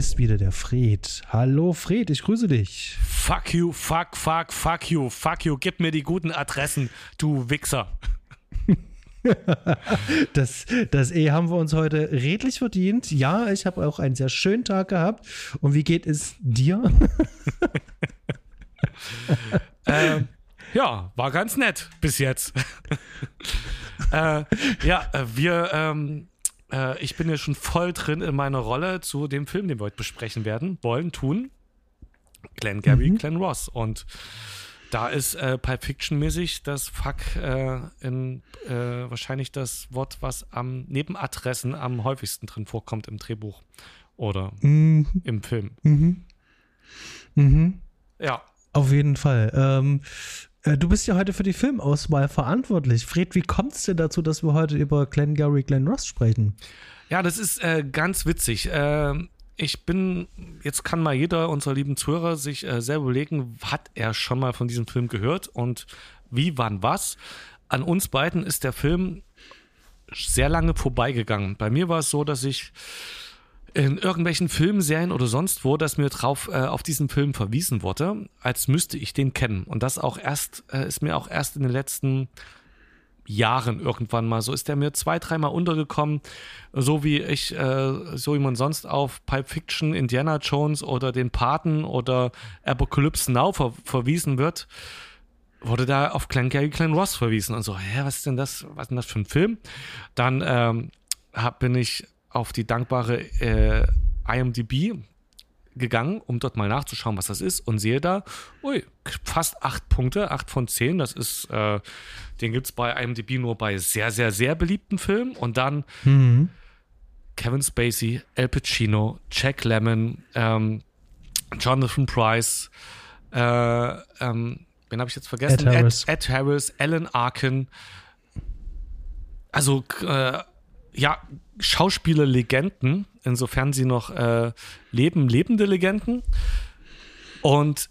ist wieder der Fred. Hallo Fred, ich grüße dich. Fuck you, fuck, fuck, fuck you, fuck you. Gib mir die guten Adressen, du Wichser. das, das E haben wir uns heute redlich verdient. Ja, ich habe auch einen sehr schönen Tag gehabt. Und wie geht es dir? ähm, ja, war ganz nett bis jetzt. äh, ja, äh, wir, ähm, äh, ich bin ja schon voll drin in meiner Rolle zu dem Film, den wir heute besprechen werden, wollen, tun. Glenn Gary, mhm. Glenn Ross. Und da ist äh, Pulp Fiction-mäßig das Fuck äh, in, äh, wahrscheinlich das Wort, was am Nebenadressen am häufigsten drin vorkommt im Drehbuch oder mhm. im Film. Mhm. Mhm. Ja. Auf jeden Fall. Ähm, äh, du bist ja heute für die Filmauswahl verantwortlich. Fred, wie kommt es denn dazu, dass wir heute über Glenn Gary, Glenn Ross sprechen? Ja, das ist äh, ganz witzig. Äh, ich bin, jetzt kann mal jeder unserer lieben Zuhörer sich äh, selber überlegen, hat er schon mal von diesem Film gehört und wie, wann, was. An uns beiden ist der Film sehr lange vorbeigegangen. Bei mir war es so, dass ich in irgendwelchen Filmserien oder sonst wo, dass mir drauf äh, auf diesen Film verwiesen wurde, als müsste ich den kennen. Und das auch erst, äh, ist mir auch erst in den letzten Jahren irgendwann mal. So ist der mir zwei, dreimal untergekommen, so wie ich, äh, so wie man sonst auf Pipe Fiction, Indiana Jones oder den Paten oder Apocalypse Now ver verwiesen wird, wurde da auf Glenn Gary Glenn Ross verwiesen und so, hä, was ist denn das, was ist denn das für ein Film? Dann ähm, hab, bin ich auf die dankbare äh, IMDb gegangen, um dort mal nachzuschauen, was das ist und sehe da, ui, fast acht Punkte, acht von zehn. Das ist, äh, den gibt es bei IMDb nur bei sehr, sehr, sehr beliebten Filmen. Und dann mhm. Kevin Spacey, Al Pacino, Jack Lemmon, ähm, Jonathan Price, äh, ähm, wen habe ich jetzt vergessen? Ed Harris, Ed, Ed Harris Alan Arkin. Also, äh, ja, Schauspielerlegenden, insofern sie noch äh, leben, lebende Legenden. Und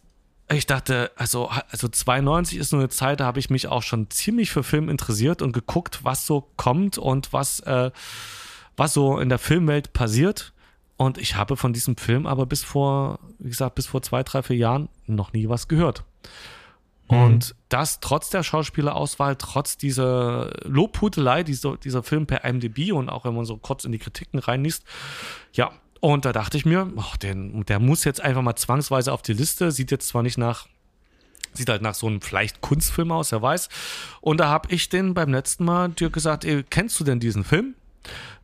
ich dachte, also, also 92 ist nur eine Zeit, da habe ich mich auch schon ziemlich für Film interessiert und geguckt, was so kommt und was, äh, was so in der Filmwelt passiert. Und ich habe von diesem Film aber bis vor, wie gesagt, bis vor zwei, drei, vier Jahren noch nie was gehört. Mhm. Und das trotz der Schauspielerauswahl, trotz dieser Lobhutelei, dieser, dieser Film per IMDb und auch wenn man so kurz in die Kritiken reinliest, ja, und da dachte ich mir, ach, den, der muss jetzt einfach mal zwangsweise auf die Liste, sieht jetzt zwar nicht nach Sieht halt nach so einem vielleicht Kunstfilm aus, wer weiß. Und da habe ich den beim letzten Mal dir gesagt, ey, kennst du denn diesen Film?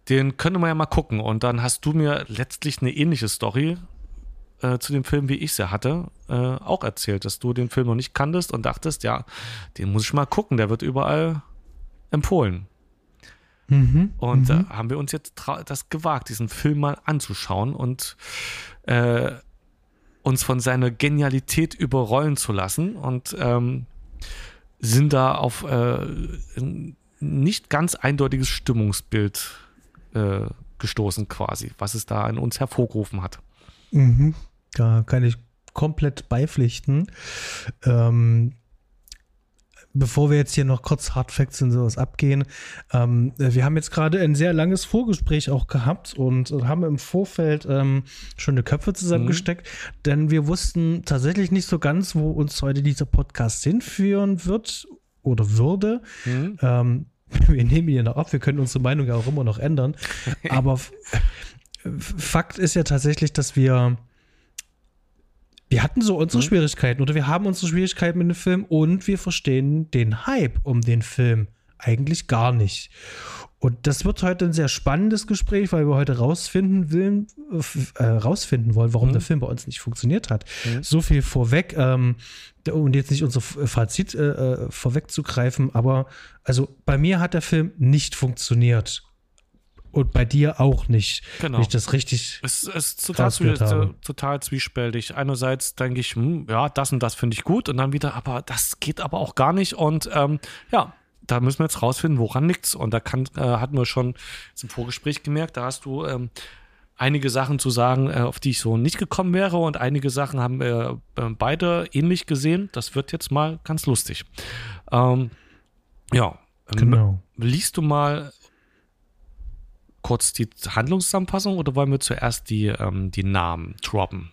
Den können wir ja mal gucken. Und dann hast du mir letztlich eine ähnliche Story äh, zu dem Film, wie ich sie hatte, äh, auch erzählt, dass du den Film noch nicht kanntest und dachtest, ja, den muss ich mal gucken, der wird überall empfohlen. Mhm, und da mhm. äh, haben wir uns jetzt das gewagt, diesen Film mal anzuschauen und äh, uns von seiner Genialität überrollen zu lassen und ähm, sind da auf äh, ein nicht ganz eindeutiges Stimmungsbild äh, gestoßen quasi, was es da in uns hervorgerufen hat. Mhm. Da kann ich komplett beipflichten. Ähm, bevor wir jetzt hier noch kurz Hard Facts und sowas abgehen, ähm, wir haben jetzt gerade ein sehr langes Vorgespräch auch gehabt und haben im Vorfeld ähm, schon eine Köpfe zusammengesteckt, mhm. denn wir wussten tatsächlich nicht so ganz, wo uns heute dieser Podcast hinführen wird oder würde. Mhm. Ähm, wir nehmen ihn noch ab, wir können unsere Meinung ja auch immer noch ändern. Aber Fakt ist ja tatsächlich, dass wir wir hatten so unsere mhm. Schwierigkeiten oder wir haben unsere Schwierigkeiten mit dem Film und wir verstehen den Hype um den Film eigentlich gar nicht. Und das wird heute ein sehr spannendes Gespräch, weil wir heute rausfinden, willen, äh, rausfinden wollen, warum mhm. der Film bei uns nicht funktioniert hat. Mhm. So viel vorweg, ähm, um jetzt nicht unser Fazit äh, äh, vorwegzugreifen, aber also bei mir hat der Film nicht funktioniert und bei dir auch nicht. Genau. Wenn ich das richtig. Es ist total, zwie total zwiespältig. Einerseits denke ich, hm, ja, das und das finde ich gut und dann wieder, aber das geht aber auch gar nicht und ähm, ja. Da müssen wir jetzt rausfinden, woran liegt's. Und da kann, äh, hatten wir schon im Vorgespräch gemerkt, da hast du ähm, einige Sachen zu sagen, äh, auf die ich so nicht gekommen wäre und einige Sachen haben wir äh, beide ähnlich gesehen. Das wird jetzt mal ganz lustig. Ähm, ja, genau. liest du mal kurz die Handlungszusammenfassung oder wollen wir zuerst die, ähm, die Namen droppen?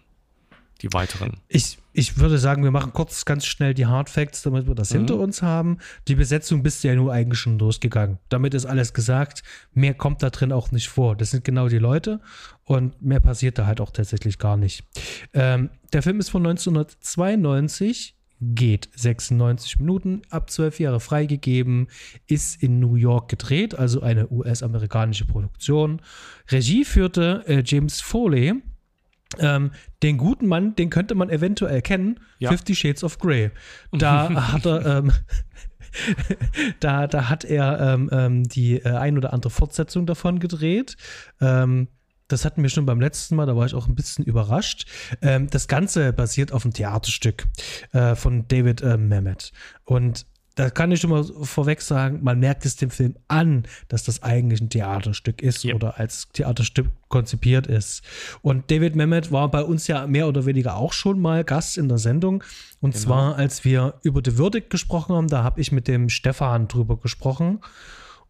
Die weiteren. Ich, ich würde sagen, wir machen kurz ganz schnell die Hard Facts, damit wir das mhm. hinter uns haben. Die Besetzung bist du ja nur eigentlich schon durchgegangen. Damit ist alles gesagt. Mehr kommt da drin auch nicht vor. Das sind genau die Leute und mehr passiert da halt auch tatsächlich gar nicht. Ähm, der Film ist von 1992 geht 96 Minuten, ab 12 Jahre freigegeben, ist in New York gedreht, also eine US-amerikanische Produktion. Regie führte äh, James Foley. Ähm, den guten Mann, den könnte man eventuell kennen, ja. Fifty Shades of Grey. Da hat er, ähm, da, da hat er ähm, ähm, die äh, ein oder andere Fortsetzung davon gedreht. Ähm, das hatten wir schon beim letzten Mal, da war ich auch ein bisschen überrascht. Ähm, das Ganze basiert auf einem Theaterstück äh, von David äh, Mamet. Und da kann ich schon mal vorweg sagen, man merkt es dem Film an, dass das eigentlich ein Theaterstück ist yep. oder als Theaterstück konzipiert ist. Und David Mamet war bei uns ja mehr oder weniger auch schon mal Gast in der Sendung. Und genau. zwar, als wir über The Würdig gesprochen haben, da habe ich mit dem Stefan drüber gesprochen.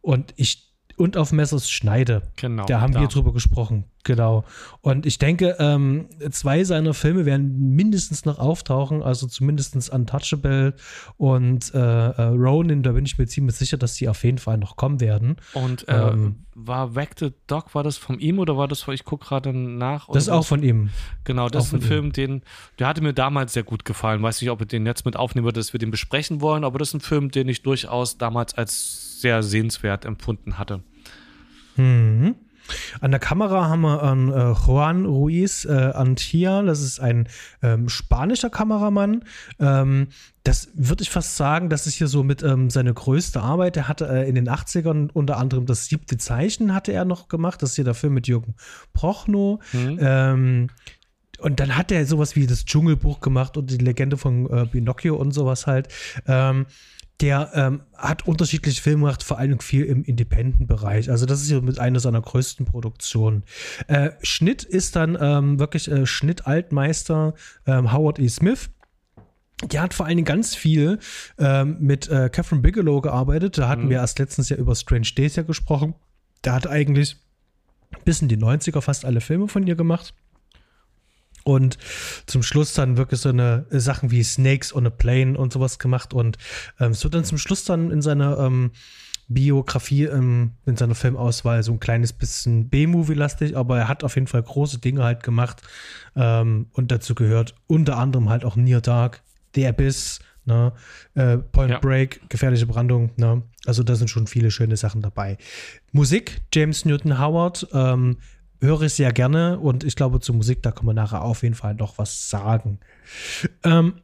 Und ich und auf Messers Schneide. Genau. Da haben da. wir drüber gesprochen. Genau. Und ich denke, ähm, zwei seiner Filme werden mindestens noch auftauchen, also zumindest Untouchable und äh, äh, Ronin, da bin ich mir ziemlich sicher, dass die auf jeden Fall noch kommen werden. Und äh, ähm, war Wag the Dog, war das von ihm oder war das von, ich gucke gerade nach? Das ist auch von ihm. Genau, das ist ein Film, ihm. den, der hatte mir damals sehr gut gefallen. Weiß nicht, ob wir den jetzt mit aufnehmen würde, dass wir den besprechen wollen, aber das ist ein Film, den ich durchaus damals als sehr sehenswert empfunden hatte. Mhm. An der Kamera haben wir an äh, Juan Ruiz äh, Antia, das ist ein ähm, spanischer Kameramann. Ähm, das würde ich fast sagen, das ist hier so mit ähm, seine größte Arbeit. Er hatte äh, in den 80ern unter anderem das siebte Zeichen hatte er noch gemacht. Das ist hier der Film mit Jürgen Prochnow. Mhm. Ähm, und dann hat er sowas wie das Dschungelbuch gemacht und die Legende von äh, Pinocchio und sowas halt. Der ähm, hat unterschiedliche Filme gemacht, vor allem viel im Independent-Bereich. Also das ist ja mit einer seiner größten Produktionen. Äh, Schnitt ist dann ähm, wirklich äh, Schnittaltmeister ähm, Howard E. Smith. Der hat vor allen Dingen ganz viel ähm, mit äh, Catherine Bigelow gearbeitet. Da hatten mhm. wir erst letztens ja über Strange Days ja gesprochen. Der hat eigentlich bis in die 90er fast alle Filme von ihr gemacht. Und zum Schluss dann wirklich so eine äh, Sachen wie Snakes on a Plane und sowas gemacht. Und ähm, es wird dann zum Schluss dann in seiner ähm, Biografie, ähm, in seiner Filmauswahl so ein kleines bisschen B-Movie-lastig, aber er hat auf jeden Fall große Dinge halt gemacht. Ähm, und dazu gehört unter anderem halt auch Near Dark, The Abyss, ne? Äh, Point ja. Break, gefährliche Brandung. Ne? Also da sind schon viele schöne Sachen dabei. Musik, James Newton Howard, ähm, höre ich sehr gerne und ich glaube, zur Musik, da kann man nachher auf jeden Fall noch was sagen. Ähm,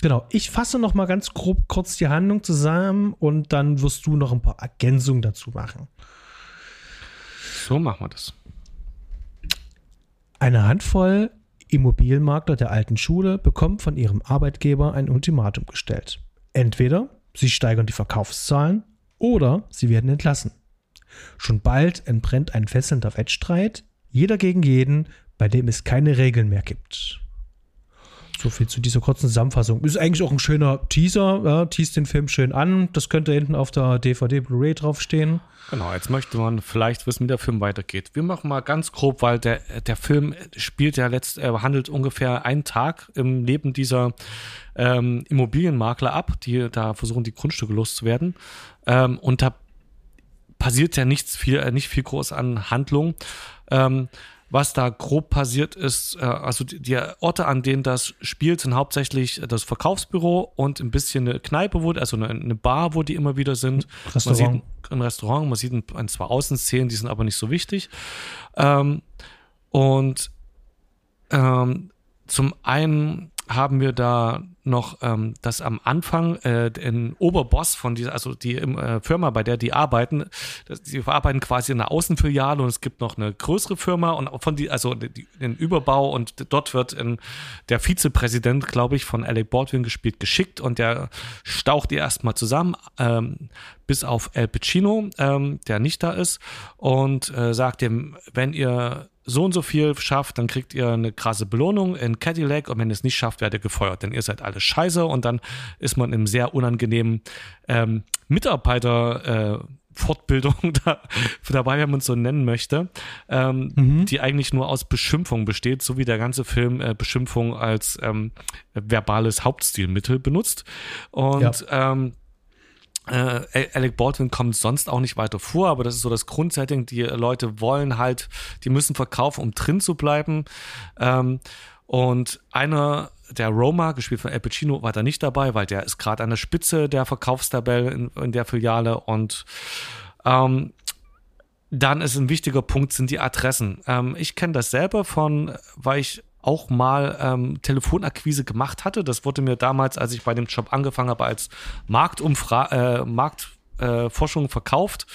genau, ich fasse noch mal ganz grob kurz die Handlung zusammen und dann wirst du noch ein paar Ergänzungen dazu machen. So machen wir das. Eine Handvoll Immobilienmakler der alten Schule bekommt von ihrem Arbeitgeber ein Ultimatum gestellt. Entweder sie steigern die Verkaufszahlen oder sie werden entlassen. Schon bald entbrennt ein fesselnder Wettstreit, jeder gegen jeden, bei dem es keine Regeln mehr gibt. So viel zu dieser kurzen Zusammenfassung. Ist eigentlich auch ein schöner Teaser. Ja, teast den Film schön an. Das könnte hinten auf der DVD Blu-ray draufstehen. Genau, jetzt möchte man vielleicht wissen, wie der Film weitergeht. Wir machen mal ganz grob, weil der, der Film spielt ja letzt, äh, handelt ungefähr einen Tag im Leben dieser ähm, Immobilienmakler ab, die da versuchen, die Grundstücke loszuwerden. Ähm, und da passiert ja nichts viel, äh, nicht viel groß an Handlung. Ähm, was da grob passiert ist, äh, also die, die, Orte, an denen das spielt, sind hauptsächlich das Verkaufsbüro und ein bisschen eine Kneipe, wo, also eine, eine Bar, wo die immer wieder sind. Restaurant. Man sieht ein Restaurant, man sieht ein, ein zwei Außenszenen, die sind aber nicht so wichtig. Ähm, und ähm, zum einen haben wir da noch, ähm, dass am Anfang äh, ein Oberboss von dieser, also die äh, Firma, bei der die arbeiten, sie arbeiten quasi in einer Außenfiliale und es gibt noch eine größere Firma und von die, also die, den Überbau und dort wird in, der Vizepräsident, glaube ich, von Alec Baldwin gespielt, geschickt und der staucht die erstmal zusammen, ähm, bis auf El Pacino, ähm, der nicht da ist und äh, sagt ihm, wenn ihr so und so viel schafft, dann kriegt ihr eine krasse Belohnung in Cadillac und wenn ihr es nicht schafft, werdet ihr gefeuert, denn ihr seid alle scheiße und dann ist man im sehr unangenehmen ähm, Mitarbeiter, äh, Fortbildung da, dabei, wenn man es so nennen möchte, ähm, mhm. die eigentlich nur aus Beschimpfung besteht, so wie der ganze Film äh, Beschimpfung als ähm, verbales Hauptstilmittel benutzt. Und ja. ähm, äh, Alec Baldwin kommt sonst auch nicht weiter vor, aber das ist so das Grundsetting. Die Leute wollen halt, die müssen verkaufen, um drin zu bleiben. Ähm, und einer, der Roma, gespielt von Al Pacino, war da nicht dabei, weil der ist gerade an der Spitze der Verkaufstabelle in, in der Filiale. Und ähm, dann ist ein wichtiger Punkt, sind die Adressen. Ähm, ich kenne das selber von, weil ich auch mal ähm, Telefonakquise gemacht hatte. Das wurde mir damals, als ich bei dem Job angefangen habe, als Marktumfra äh, Marktforschung äh, verkauft.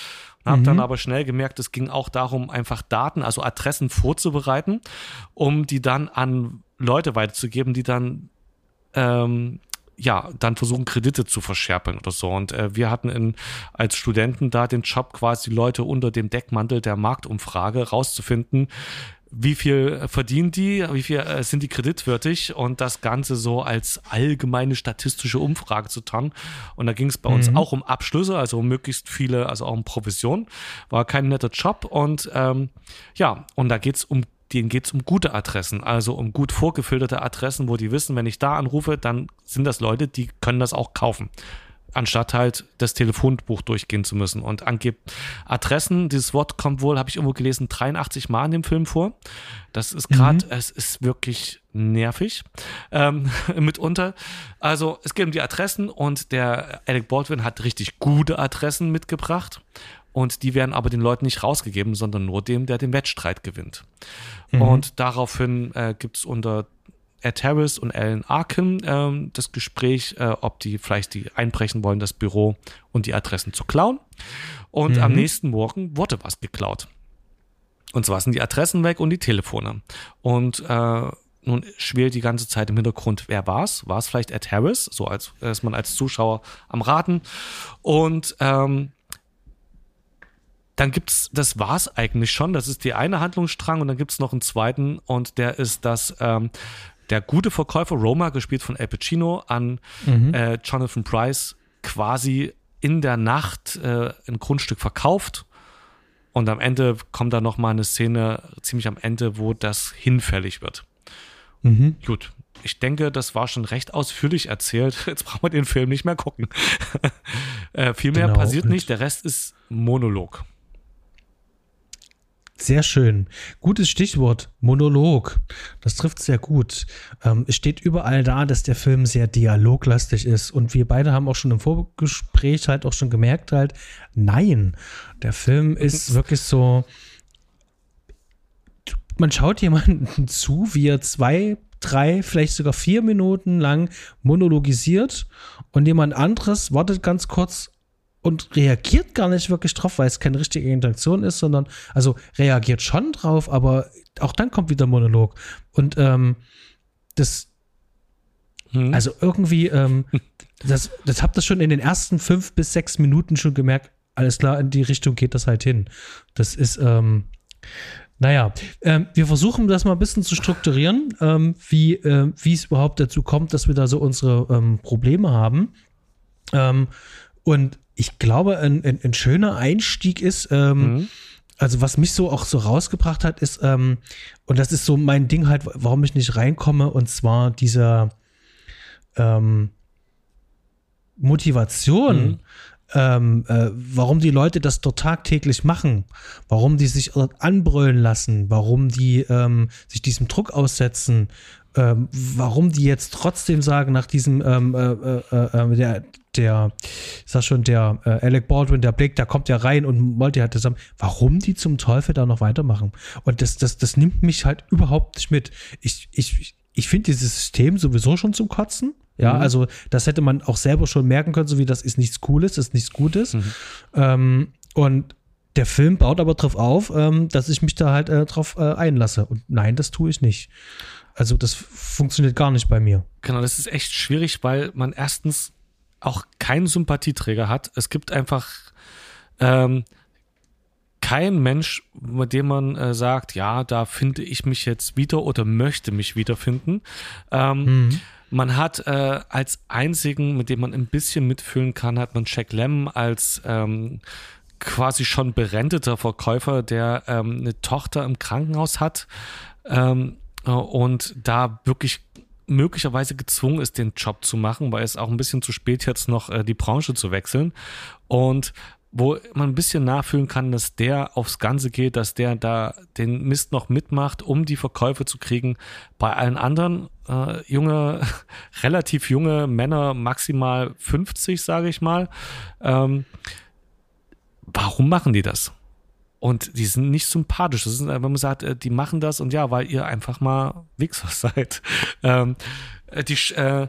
Habe mhm. dann aber schnell gemerkt, es ging auch darum, einfach Daten, also Adressen vorzubereiten, um die dann an Leute weiterzugeben, die dann ähm, ja, dann versuchen, Kredite zu verscherpeln oder so. Und äh, wir hatten in, als Studenten da den Job, quasi Leute unter dem Deckmantel der Marktumfrage rauszufinden, wie viel verdienen die, wie viel äh, sind die kreditwürdig und das Ganze so als allgemeine statistische Umfrage zu tun. Und da ging es bei mhm. uns auch um Abschlüsse, also um möglichst viele, also auch um Provision. War kein netter Job und ähm, ja, und da geht es um denen geht es um gute Adressen, also um gut vorgefilterte Adressen, wo die wissen, wenn ich da anrufe, dann sind das Leute, die können das auch kaufen anstatt halt das Telefonbuch durchgehen zu müssen. Und angeb Adressen, dieses Wort kommt wohl, habe ich irgendwo gelesen, 83 Mal in dem Film vor. Das ist gerade, mhm. es ist wirklich nervig ähm, mitunter. Also es geht um die Adressen und der Alec Baldwin hat richtig gute Adressen mitgebracht. Und die werden aber den Leuten nicht rausgegeben, sondern nur dem, der den Wettstreit gewinnt. Mhm. Und daraufhin äh, gibt es unter Ed Harris und Alan Arkin ähm, das Gespräch, äh, ob die vielleicht die einbrechen wollen, das Büro und die Adressen zu klauen. Und mhm. am nächsten Morgen wurde was geklaut. Und zwar sind die Adressen weg und die Telefone. Und äh, nun schwelt die ganze Zeit im Hintergrund, wer war es? War es vielleicht Ed Harris? So als ist man als Zuschauer am Raten. Und ähm, dann gibt's, das war's eigentlich schon. Das ist die eine Handlungsstrang und dann gibt's noch einen zweiten und der ist, dass ähm, der gute Verkäufer Roma, gespielt von Al Pacino, an mhm. äh, Jonathan Price quasi in der Nacht äh, ein Grundstück verkauft. Und am Ende kommt da nochmal eine Szene, ziemlich am Ende, wo das hinfällig wird. Mhm. Gut, ich denke, das war schon recht ausführlich erzählt. Jetzt brauchen wir den Film nicht mehr gucken. äh, viel mehr genau. passiert nicht, der Rest ist Monolog. Sehr schön. Gutes Stichwort, Monolog. Das trifft sehr gut. Ähm, es steht überall da, dass der Film sehr dialoglastig ist. Und wir beide haben auch schon im Vorgespräch halt auch schon gemerkt, halt, nein, der Film ist wirklich so. Man schaut jemanden zu, wie er zwei, drei, vielleicht sogar vier Minuten lang monologisiert und jemand anderes wartet ganz kurz und reagiert gar nicht wirklich drauf, weil es keine richtige Interaktion ist, sondern, also reagiert schon drauf, aber auch dann kommt wieder Monolog. Und ähm, das, hm. also irgendwie, ähm, das, das habt ihr schon in den ersten fünf bis sechs Minuten schon gemerkt, alles klar, in die Richtung geht das halt hin. Das ist, ähm, naja, ähm, wir versuchen das mal ein bisschen zu strukturieren, ähm, wie äh, es überhaupt dazu kommt, dass wir da so unsere ähm, Probleme haben. Ähm, und ich glaube, ein, ein, ein schöner Einstieg ist, ähm, mhm. also was mich so auch so rausgebracht hat, ist, ähm, und das ist so mein Ding halt, warum ich nicht reinkomme, und zwar dieser ähm, Motivation, mhm. ähm, äh, warum die Leute das dort tagtäglich machen, warum die sich dort anbrüllen lassen, warum die ähm, sich diesem Druck aussetzen, ähm, warum die jetzt trotzdem sagen, nach diesem, ähm, äh, äh, äh, der, der, ich sag schon, der äh, Alec Baldwin, der Blake, der kommt ja rein und Molty hat zusammen, warum die zum Teufel da noch weitermachen? Und das, das, das nimmt mich halt überhaupt nicht mit. Ich, ich, ich finde dieses System sowieso schon zum Kotzen. Ja, mhm. also das hätte man auch selber schon merken können, so wie das ist nichts Cooles, ist nichts Gutes. Mhm. Ähm, und der Film baut aber drauf auf, ähm, dass ich mich da halt äh, drauf äh, einlasse. Und nein, das tue ich nicht. Also das funktioniert gar nicht bei mir. Genau, das ist echt schwierig, weil man erstens auch keinen Sympathieträger hat. Es gibt einfach ähm, kein Mensch, mit dem man äh, sagt, ja, da finde ich mich jetzt wieder oder möchte mich wiederfinden. Ähm, mhm. Man hat äh, als einzigen, mit dem man ein bisschen mitfühlen kann, hat man Jack Lemmon als ähm, quasi schon berenteter Verkäufer, der ähm, eine Tochter im Krankenhaus hat ähm, äh, und da wirklich möglicherweise gezwungen ist, den Job zu machen, weil es auch ein bisschen zu spät jetzt noch äh, die Branche zu wechseln. Und wo man ein bisschen nachfühlen kann, dass der aufs Ganze geht, dass der da den Mist noch mitmacht, um die Verkäufe zu kriegen. Bei allen anderen äh, junge, relativ junge Männer, maximal 50, sage ich mal, ähm, warum machen die das? Und die sind nicht sympathisch. Das ist, wenn man sagt, äh, die machen das und ja, weil ihr einfach mal Wichser seid. Ähm, äh, die, äh,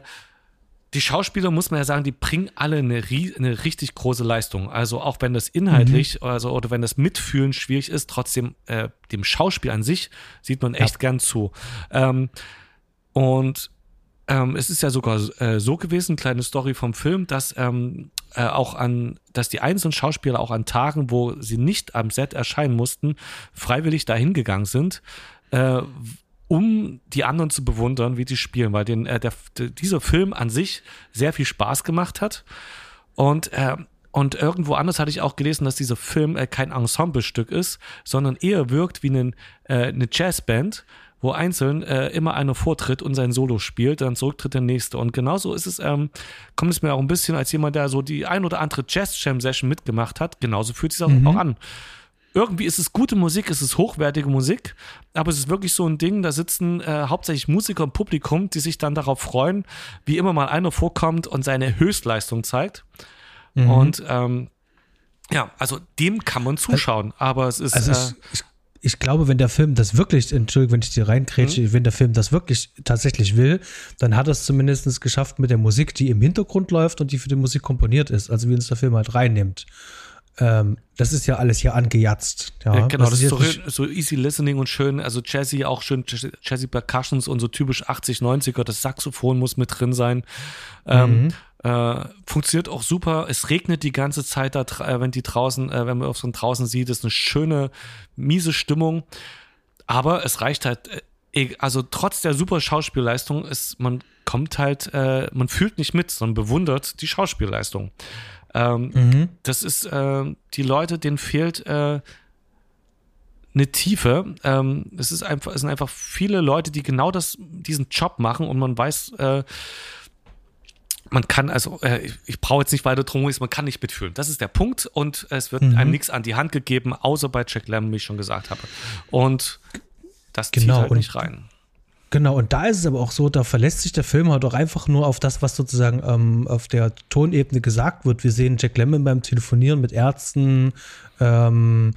die Schauspieler, muss man ja sagen, die bringen alle eine, eine richtig große Leistung. Also auch wenn das inhaltlich mhm. also, oder wenn das Mitfühlen schwierig ist, trotzdem äh, dem Schauspiel an sich sieht man echt ja. gern zu. Ähm, und ähm, es ist ja sogar äh, so gewesen, kleine Story vom Film, dass ähm, äh, auch an, dass die einzelnen Schauspieler auch an Tagen, wo sie nicht am Set erscheinen mussten, freiwillig dahin gegangen sind, äh, um die anderen zu bewundern, wie die spielen, weil den, äh, der, dieser Film an sich sehr viel Spaß gemacht hat. Und äh, und irgendwo anders hatte ich auch gelesen, dass dieser Film äh, kein Ensemblestück ist, sondern eher wirkt wie ein, äh, eine Jazzband, wo einzeln äh, immer einer vortritt und sein Solo spielt, dann zurücktritt der nächste. Und genauso ist es, ähm, kommt es mir auch ein bisschen als jemand, der so die ein oder andere Jazz-Jam-Session mitgemacht hat, genauso fühlt sich das mhm. auch an. Irgendwie ist es gute Musik, ist es hochwertige Musik, aber es ist wirklich so ein Ding, da sitzen äh, hauptsächlich Musiker im Publikum, die sich dann darauf freuen, wie immer mal einer vorkommt und seine Höchstleistung zeigt. Mhm. Und ähm, ja, also dem kann man zuschauen, aber es ist. Also ich, äh, ich ich glaube, wenn der Film das wirklich, Entschuldigung, wenn ich dir reinkrätsche, mhm. wenn der Film das wirklich tatsächlich will, dann hat er es zumindest geschafft mit der Musik, die im Hintergrund läuft und die für die Musik komponiert ist, also wie uns der Film halt reinnimmt. Ähm, das ist ja alles hier angejatzt. Ja, ja genau, das, ist, so, so, easy listening und schön, also Jazzy, auch schön Jazzy Percussions und so typisch 80, 90er, das Saxophon muss mit drin sein. Ähm, mhm. Äh, funktioniert auch super. Es regnet die ganze Zeit, da, äh, wenn die draußen, äh, wenn man auf so draußen sieht, ist eine schöne, miese Stimmung. Aber es reicht halt, äh, e, also trotz der super Schauspielleistung ist, man kommt halt, äh, man fühlt nicht mit, sondern bewundert die Schauspielleistung. Ähm, mhm. Das ist, äh, die Leute, denen fehlt eine Tiefe. Ähm, es ist einfach, es sind einfach viele Leute, die genau das, diesen Job machen und man weiß, äh, man kann also, äh, ich, ich brauche jetzt nicht weiter drum, man kann nicht mitfühlen. Das ist der Punkt und es wird mhm. einem nichts an die Hand gegeben, außer bei Jack Lemmon, wie ich schon gesagt habe. Und das genau, zieht halt nicht rein. Genau, und da ist es aber auch so, da verlässt sich der Film halt auch einfach nur auf das, was sozusagen ähm, auf der Tonebene gesagt wird. Wir sehen Jack Lemmon beim Telefonieren mit Ärzten, ähm,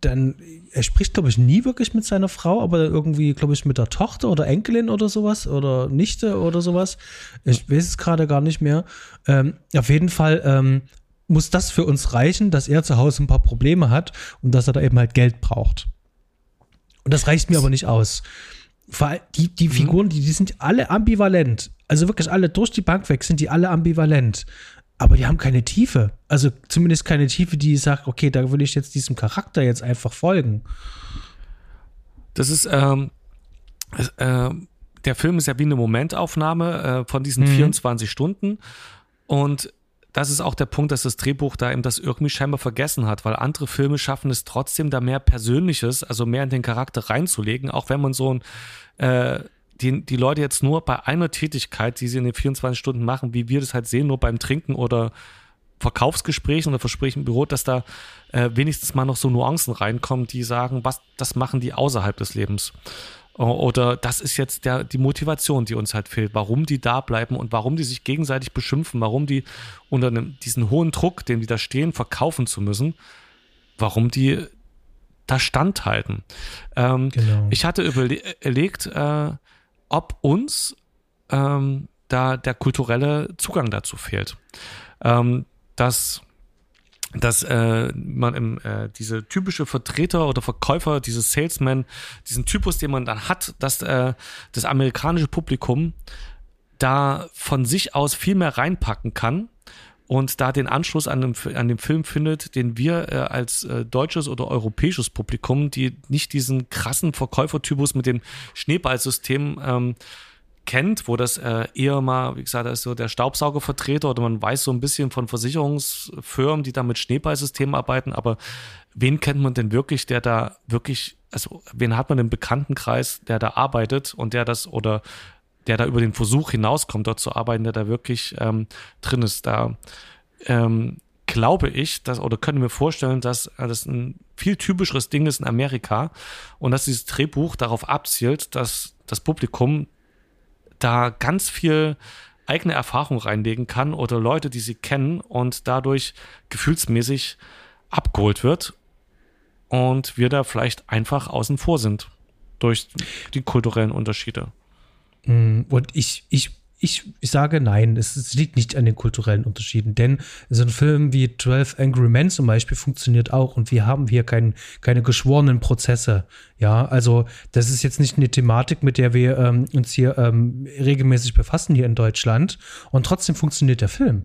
dann, er spricht, glaube ich, nie wirklich mit seiner Frau, aber irgendwie, glaube ich, mit der Tochter oder Enkelin oder sowas oder Nichte oder sowas. Ich weiß es gerade gar nicht mehr. Ähm, auf jeden Fall ähm, muss das für uns reichen, dass er zu Hause ein paar Probleme hat und dass er da eben halt Geld braucht. Und das reicht mir aber nicht aus. Die, die mhm. Figuren, die, die sind alle ambivalent. Also wirklich alle durch die Bank weg sind die alle ambivalent aber die haben keine Tiefe. Also zumindest keine Tiefe, die sagt, okay, da will ich jetzt diesem Charakter jetzt einfach folgen. Das ist, ähm, äh, der Film ist ja wie eine Momentaufnahme äh, von diesen mhm. 24 Stunden. Und das ist auch der Punkt, dass das Drehbuch da eben das irgendwie scheinbar vergessen hat, weil andere Filme schaffen es trotzdem, da mehr Persönliches, also mehr in den Charakter reinzulegen, auch wenn man so ein äh, die, die Leute jetzt nur bei einer Tätigkeit, die sie in den 24 Stunden machen, wie wir das halt sehen, nur beim Trinken oder Verkaufsgesprächen oder Versprechen im Büro, dass da äh, wenigstens mal noch so Nuancen reinkommen, die sagen, was, das machen die außerhalb des Lebens. Oder das ist jetzt der, die Motivation, die uns halt fehlt, warum die da bleiben und warum die sich gegenseitig beschimpfen, warum die unter einem, diesen hohen Druck, den die da stehen, verkaufen zu müssen, warum die da standhalten. Ähm, genau. Ich hatte überlegt, äh, ob uns ähm, da der kulturelle Zugang dazu fehlt. Ähm, dass dass äh, man im, äh, diese typische Vertreter oder Verkäufer, dieses Salesman, diesen Typus, den man dann hat, dass äh, das amerikanische Publikum da von sich aus viel mehr reinpacken kann und da den Anschluss an dem, an dem Film findet, den wir äh, als äh, deutsches oder europäisches Publikum, die nicht diesen krassen Verkäufertypus mit dem Schneeballsystem ähm, kennt, wo das äh, eher mal, wie gesagt, da ist so der Staubsaugervertreter oder man weiß so ein bisschen von Versicherungsfirmen, die da mit Schneeballsystemen arbeiten, aber wen kennt man denn wirklich, der da wirklich, also wen hat man im Bekanntenkreis, der da arbeitet und der das oder der da über den Versuch hinauskommt, dort zu arbeiten, der da wirklich ähm, drin ist. Da ähm, glaube ich, dass, oder könnte mir vorstellen, dass äh, das ein viel typischeres Ding ist in Amerika und dass dieses Drehbuch darauf abzielt, dass das Publikum da ganz viel eigene Erfahrung reinlegen kann oder Leute, die sie kennen und dadurch gefühlsmäßig abgeholt wird und wir da vielleicht einfach außen vor sind durch die kulturellen Unterschiede. Mm, und ich, ich ich, ich sage nein, es, liegt nicht an den kulturellen Unterschieden, denn so ein Film wie 12 Angry Men zum Beispiel funktioniert auch und wir haben hier kein, keine geschworenen Prozesse. Ja, also das ist jetzt nicht eine Thematik, mit der wir ähm, uns hier ähm, regelmäßig befassen hier in Deutschland und trotzdem funktioniert der Film.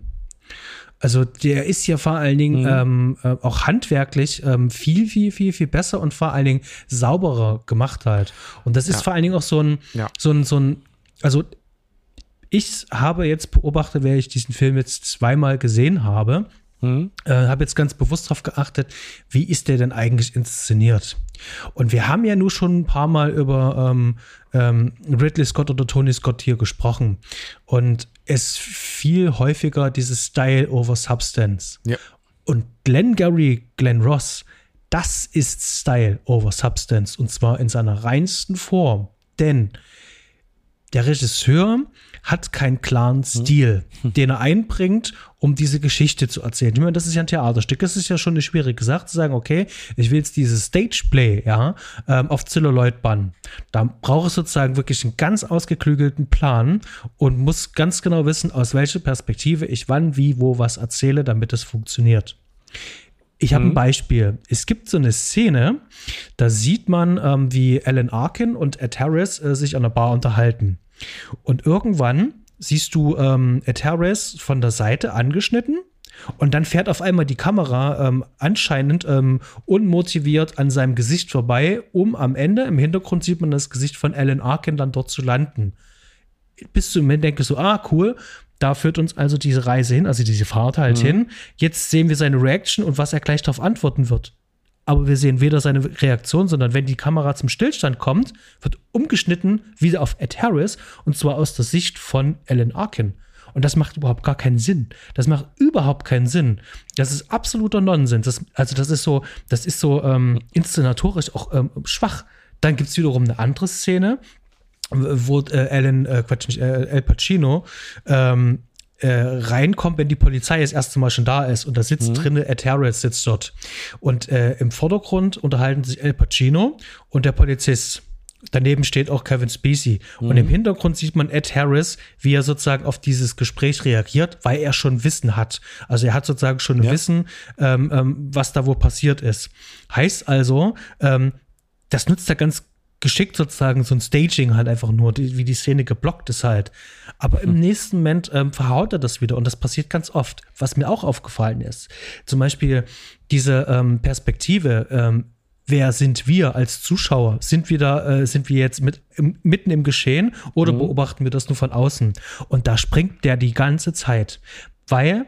Also der ist ja vor allen Dingen mhm. ähm, äh, auch handwerklich ähm, viel, viel, viel, viel besser und vor allen Dingen sauberer gemacht halt. Und das ist ja. vor allen Dingen auch so ein, ja. so ein, so ein, also ich habe jetzt beobachtet, wer ich diesen Film jetzt zweimal gesehen habe, mhm. äh, habe jetzt ganz bewusst darauf geachtet, wie ist der denn eigentlich inszeniert? Und wir haben ja nur schon ein paar Mal über ähm, ähm, Ridley Scott oder Tony Scott hier gesprochen. Und es viel häufiger dieses Style over Substance. Ja. Und Glenn Gary, Glenn Ross, das ist Style over Substance. Und zwar in seiner reinsten Form. Denn der Regisseur hat keinen klaren Stil, hm. den er einbringt, um diese Geschichte zu erzählen. Ich meine, das ist ja ein Theaterstück. Das ist ja schon eine schwierige Sache, zu sagen, okay, ich will jetzt dieses Stageplay, ja, ähm, auf Zelluloid bannen. Da brauche ich sozusagen wirklich einen ganz ausgeklügelten Plan und muss ganz genau wissen, aus welcher Perspektive ich wann, wie, wo was erzähle, damit es funktioniert. Ich habe mhm. ein Beispiel. Es gibt so eine Szene, da sieht man, ähm, wie Alan Arkin und Ed Harris äh, sich an der Bar unterhalten. Und irgendwann siehst du ähm, Harris von der Seite angeschnitten und dann fährt auf einmal die Kamera ähm, anscheinend ähm, unmotiviert an seinem Gesicht vorbei, um am Ende im Hintergrund sieht man das Gesicht von Alan Arkin dann dort zu landen. Bis zum Moment denke ich so, ah, cool, da führt uns also diese Reise hin, also diese Fahrt halt mhm. hin. Jetzt sehen wir seine Reaction und was er gleich darauf antworten wird. Aber wir sehen weder seine Reaktion, sondern wenn die Kamera zum Stillstand kommt, wird umgeschnitten wieder auf Ed Harris und zwar aus der Sicht von Alan Arkin. Und das macht überhaupt gar keinen Sinn. Das macht überhaupt keinen Sinn. Das ist absoluter Nonsens. Das, also, das ist so, das ist so ähm, inszenatorisch auch ähm, schwach. Dann gibt es wiederum eine andere Szene, wo äh, Alan, äh, Quatsch, nicht, äh, El Pacino ähm, äh, reinkommt, wenn die Polizei das erste Mal schon da ist und da sitzt mhm. drinne Ed Harris sitzt dort und äh, im Vordergrund unterhalten sich El Pacino und der Polizist. Daneben steht auch Kevin Spacey. Mhm. Und im Hintergrund sieht man Ed Harris, wie er sozusagen auf dieses Gespräch reagiert, weil er schon Wissen hat. Also er hat sozusagen schon ja. Wissen, ähm, ähm, was da wohl passiert ist. Heißt also, ähm, das nützt er ganz geschickt sozusagen so ein Staging halt einfach nur, die, wie die Szene geblockt ist halt. Aber im hm. nächsten Moment ähm, verhaut er das wieder und das passiert ganz oft. Was mir auch aufgefallen ist, zum Beispiel diese ähm, Perspektive, ähm, wer sind wir als Zuschauer? Sind wir da, äh, sind wir jetzt mit, im, mitten im Geschehen oder mhm. beobachten wir das nur von außen? Und da springt der die ganze Zeit, weil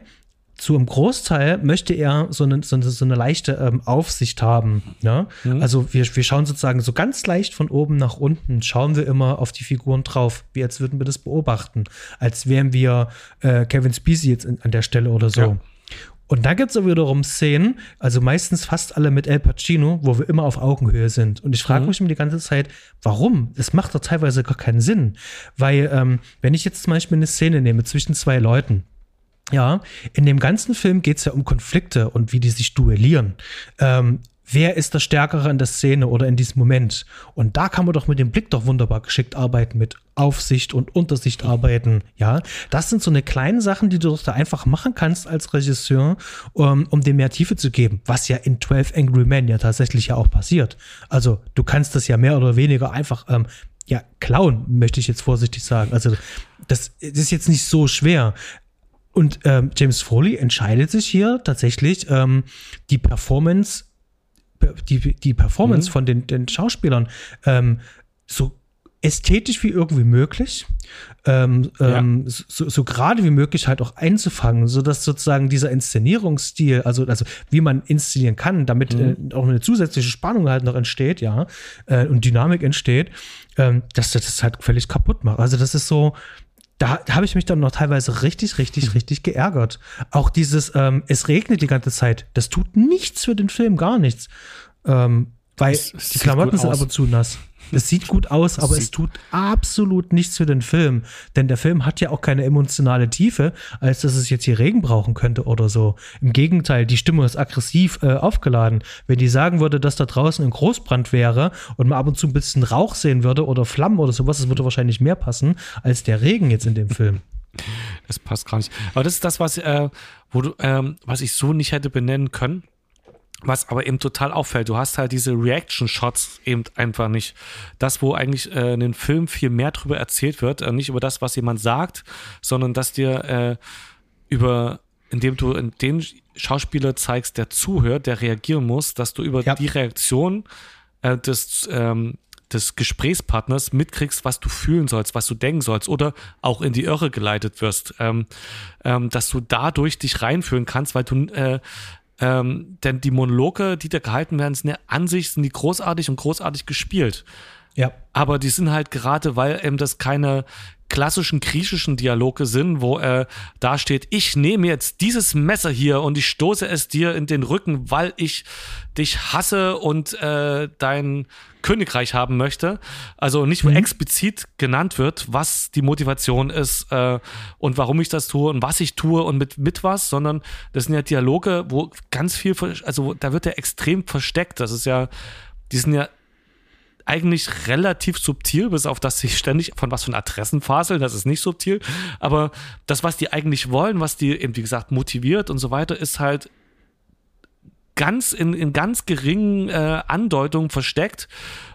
zu einem Großteil möchte er so eine, so eine, so eine leichte ähm, Aufsicht haben. Ne? Mhm. Also wir, wir schauen sozusagen so ganz leicht von oben nach unten, schauen wir immer auf die Figuren drauf, wie als würden wir das beobachten, als wären wir äh, Kevin Spacey jetzt in, an der Stelle oder so. Ja. Und da gibt es wiederum Szenen, also meistens fast alle mit El Pacino, wo wir immer auf Augenhöhe sind. Und ich frage mhm. mich immer die ganze Zeit, warum? Das macht doch teilweise gar keinen Sinn. Weil, ähm, wenn ich jetzt zum Beispiel eine Szene nehme zwischen zwei Leuten, ja, in dem ganzen Film geht es ja um Konflikte und wie die sich duellieren. Ähm, wer ist der Stärkere in der Szene oder in diesem Moment? Und da kann man doch mit dem Blick doch wunderbar geschickt arbeiten, mit Aufsicht und Untersicht arbeiten. Ja, das sind so eine kleinen Sachen, die du doch da einfach machen kannst als Regisseur, um, um dem mehr Tiefe zu geben, was ja in 12 Angry Men ja tatsächlich ja auch passiert. Also du kannst das ja mehr oder weniger einfach ähm, ja, klauen, möchte ich jetzt vorsichtig sagen. Also, das, das ist jetzt nicht so schwer. Und ähm, James Foley entscheidet sich hier tatsächlich, ähm, die Performance, die, die Performance mhm. von den, den Schauspielern ähm, so ästhetisch wie irgendwie möglich, ähm, ja. ähm, so, so gerade wie möglich halt auch einzufangen, sodass sozusagen dieser Inszenierungsstil, also, also wie man inszenieren kann, damit mhm. äh, auch eine zusätzliche Spannung halt noch entsteht, ja, äh, und Dynamik entsteht, ähm, dass das das halt völlig kaputt macht. Also das ist so, da, habe ich mich dann noch teilweise richtig, richtig, mhm. richtig geärgert. Auch dieses, ähm, es regnet die ganze Zeit, das tut nichts für den Film, gar nichts. Ähm, weil es, es die Klamotten sind aber zu nass. Es sieht gut aus, aber es tut absolut nichts für den Film. Denn der Film hat ja auch keine emotionale Tiefe, als dass es jetzt hier Regen brauchen könnte oder so. Im Gegenteil, die Stimmung ist aggressiv äh, aufgeladen. Wenn die sagen würde, dass da draußen ein Großbrand wäre und man ab und zu ein bisschen Rauch sehen würde oder Flammen oder sowas, das würde wahrscheinlich mehr passen als der Regen jetzt in dem Film. Das passt gar nicht. Aber das ist das, was, äh, du, ähm, was ich so nicht hätte benennen können. Was aber eben total auffällt, du hast halt diese Reaction-Shots eben einfach nicht. Das, wo eigentlich äh, in den Film viel mehr drüber erzählt wird, äh, nicht über das, was jemand sagt, sondern dass dir äh, über, indem du in den Schauspieler zeigst, der zuhört, der reagieren muss, dass du über ja. die Reaktion äh, des, ähm, des Gesprächspartners mitkriegst, was du fühlen sollst, was du denken sollst oder auch in die Irre geleitet wirst, ähm, ähm, dass du dadurch dich reinführen kannst, weil du äh, ähm, denn die Monologe, die da gehalten werden, sind ja an sich sind die großartig und großartig gespielt. Ja. Aber die sind halt gerade, weil eben das keine klassischen griechischen Dialoge sind, wo er da steht, ich nehme jetzt dieses Messer hier und ich stoße es dir in den Rücken, weil ich dich hasse und äh, dein Königreich haben möchte. Also nicht mhm. explizit genannt wird, was die Motivation ist äh, und warum ich das tue und was ich tue und mit, mit was, sondern das sind ja Dialoge, wo ganz viel, also da wird er extrem versteckt. Das ist ja, die sind ja eigentlich relativ subtil, bis auf das sie ständig von was von Adressen faseln, das ist nicht subtil. Aber das, was die eigentlich wollen, was die eben, wie gesagt, motiviert und so weiter, ist halt ganz in, in ganz geringen äh, Andeutungen versteckt.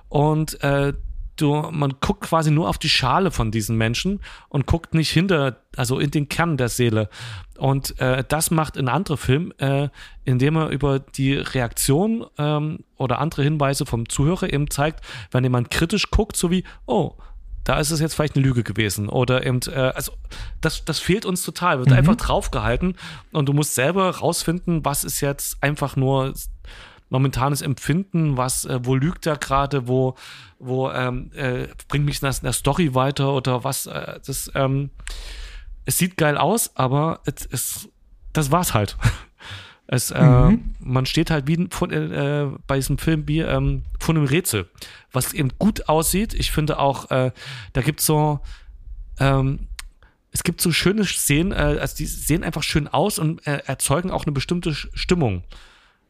Und äh, du, man guckt quasi nur auf die Schale von diesen Menschen und guckt nicht hinter, also in den Kern der Seele. Und äh, das macht ein anderer Film, äh, indem er über die Reaktion ähm, oder andere Hinweise vom Zuhörer eben zeigt, wenn jemand kritisch guckt, so wie, oh, da ist es jetzt vielleicht eine Lüge gewesen. Oder eben, äh, also das, das fehlt uns total, wird mhm. einfach draufgehalten und du musst selber rausfinden, was ist jetzt einfach nur momentanes Empfinden, was, äh, wo lügt er gerade, wo, wo ähm, äh, bringt mich das in der Story weiter oder was, äh, das, ähm, es sieht geil aus, aber es, es, das war's halt. Es, äh, mhm. Man steht halt wie von, äh, bei diesem Film wie ähm, vor einem Rätsel, was eben gut aussieht. Ich finde auch, äh, da gibt es so, ähm, es gibt so schöne Szenen, äh, also die sehen einfach schön aus und äh, erzeugen auch eine bestimmte Stimmung.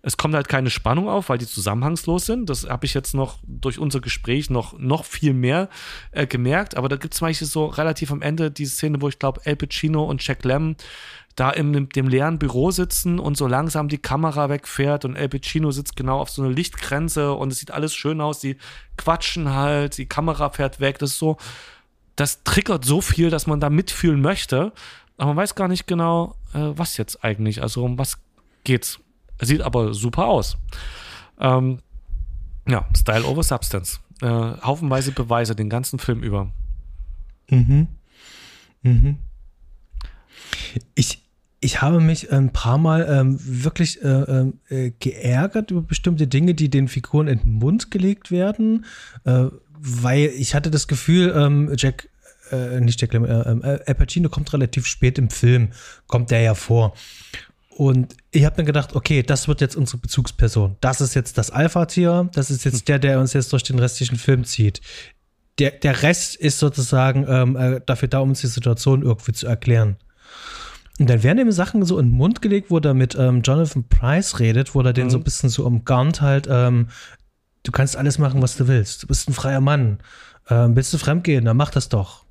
Es kommt halt keine Spannung auf, weil die zusammenhangslos sind. Das habe ich jetzt noch durch unser Gespräch noch, noch viel mehr äh, gemerkt. Aber da gibt es Beispiel so relativ am Ende die Szene, wo ich glaube, El Pacino und Jack Lemmon da in dem leeren Büro sitzen und so langsam die Kamera wegfährt und El Pacino sitzt genau auf so einer Lichtgrenze und es sieht alles schön aus. Die quatschen halt, die Kamera fährt weg. Das ist so, das triggert so viel, dass man da mitfühlen möchte. Aber man weiß gar nicht genau, äh, was jetzt eigentlich. Also um was geht's. Sieht aber super aus. Ähm, ja, Style over Substance. Äh, haufenweise Beweise den ganzen Film über. Mhm. Mhm. Ich, ich habe mich ein paar Mal ähm, wirklich äh, ähm, äh, geärgert über bestimmte Dinge, die den Figuren in den Mund gelegt werden, äh, weil ich hatte das Gefühl, ähm, Jack äh, nicht Jack Lemmon, äh, äh, Al Pacino kommt relativ spät im Film, kommt der ja vor. Und ich habe mir gedacht, okay, das wird jetzt unsere Bezugsperson. Das ist jetzt das Alpha-Tier, das ist jetzt der, der uns jetzt durch den restlichen Film zieht. Der, der Rest ist sozusagen ähm, äh, dafür da, um uns die Situation irgendwie zu erklären. Und dann werden ihm Sachen so in den Mund gelegt, wo er mit ähm, Jonathan Price redet, wo er den so ein mhm. bisschen so umgarnt halt, ähm, du kannst alles machen, was du willst. Du bist ein freier Mann. Ähm, willst du fremdgehen, dann mach das doch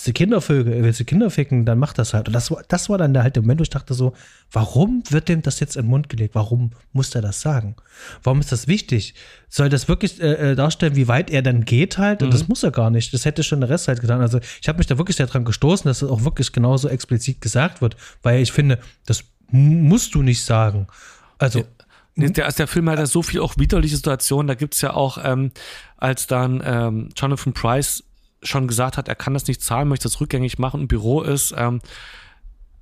willst du Kindervögel, willst du Kinder ficken, dann mach das halt. Und das, das war dann der halt der Moment, wo ich dachte so, warum wird dem das jetzt in den Mund gelegt? Warum muss er das sagen? Warum ist das wichtig? Soll das wirklich äh, äh darstellen, wie weit er dann geht halt? Und das mhm. muss er gar nicht. Das hätte schon der Rest halt getan. Also ich habe mich da wirklich sehr dran gestoßen, dass es auch wirklich genauso explizit gesagt wird, weil ich finde, das musst du nicht sagen. Also. Ja. Der, also der Film hat ja so viel auch widerliche Situationen. Da gibt es ja auch, ähm, als dann ähm, Jonathan Price schon gesagt hat, er kann das nicht zahlen, möchte das rückgängig machen, im Büro ist. Ähm,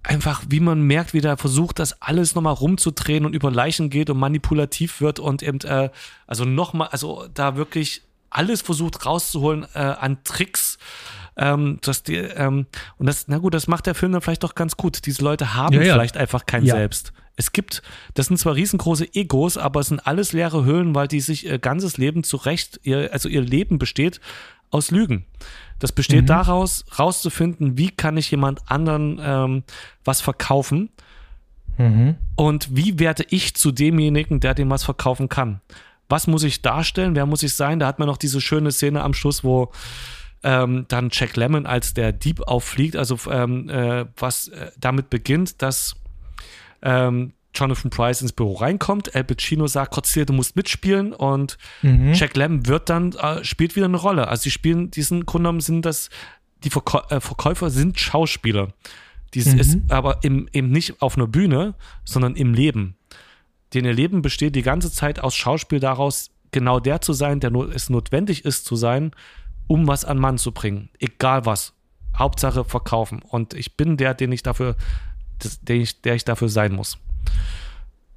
einfach, wie man merkt, wie der versucht, das alles nochmal rumzudrehen und über Leichen geht und manipulativ wird und eben, äh, also nochmal, also da wirklich alles versucht rauszuholen äh, an Tricks. Ähm, dass die, ähm, und das, na gut, das macht der Film dann vielleicht doch ganz gut. Diese Leute haben ja, ja. vielleicht einfach kein ja. Selbst. Es gibt, das sind zwar riesengroße Egos, aber es sind alles leere Höhlen, weil die sich ihr ganzes Leben zurecht, ihr, also ihr Leben besteht aus Lügen. Das besteht mhm. daraus, rauszufinden, wie kann ich jemand anderen ähm, was verkaufen mhm. und wie werde ich zu demjenigen, der dem was verkaufen kann. Was muss ich darstellen? Wer muss ich sein? Da hat man noch diese schöne Szene am Schluss, wo ähm, dann Jack Lemmon als der Dieb auffliegt. Also ähm, äh, was äh, damit beginnt, dass ähm, Jonathan Price ins Büro reinkommt, Al Pacino sagt, Cordelia, du musst mitspielen und mhm. Jack Lemmon wird dann, äh, spielt wieder eine Rolle. Also sie spielen, diesen Grunde sind das, die Verkäu äh, Verkäufer sind Schauspieler. Dies mhm. ist aber im, eben nicht auf einer Bühne, sondern im Leben. Denn ihr Leben besteht die ganze Zeit aus Schauspiel daraus, genau der zu sein, der nur, es notwendig ist zu sein, um was an Mann zu bringen. Egal was. Hauptsache verkaufen. Und ich bin der, den ich dafür, das, der, ich, der ich dafür sein muss.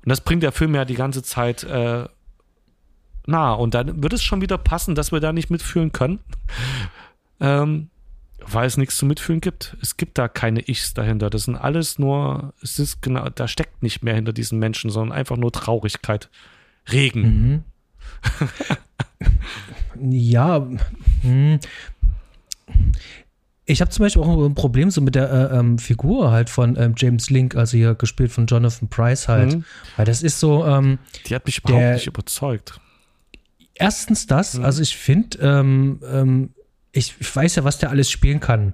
Und das bringt der Film ja die ganze Zeit äh, nahe. Und dann wird es schon wieder passen, dass wir da nicht mitfühlen können. ähm, weil es nichts zu mitfühlen gibt. Es gibt da keine Ichs dahinter. Das sind alles nur, es ist genau, da steckt nicht mehr hinter diesen Menschen, sondern einfach nur Traurigkeit. Regen. Mhm. ja, hm. Ich habe zum Beispiel auch ein Problem so mit der äh, ähm, Figur halt von ähm, James Link, also hier gespielt von Jonathan Price halt. Mhm. Weil das ist so. Ähm, Die hat mich überhaupt der, nicht überzeugt. Erstens das, mhm. also ich finde, ähm, ähm, ich, ich, weiß ja, was der alles spielen kann.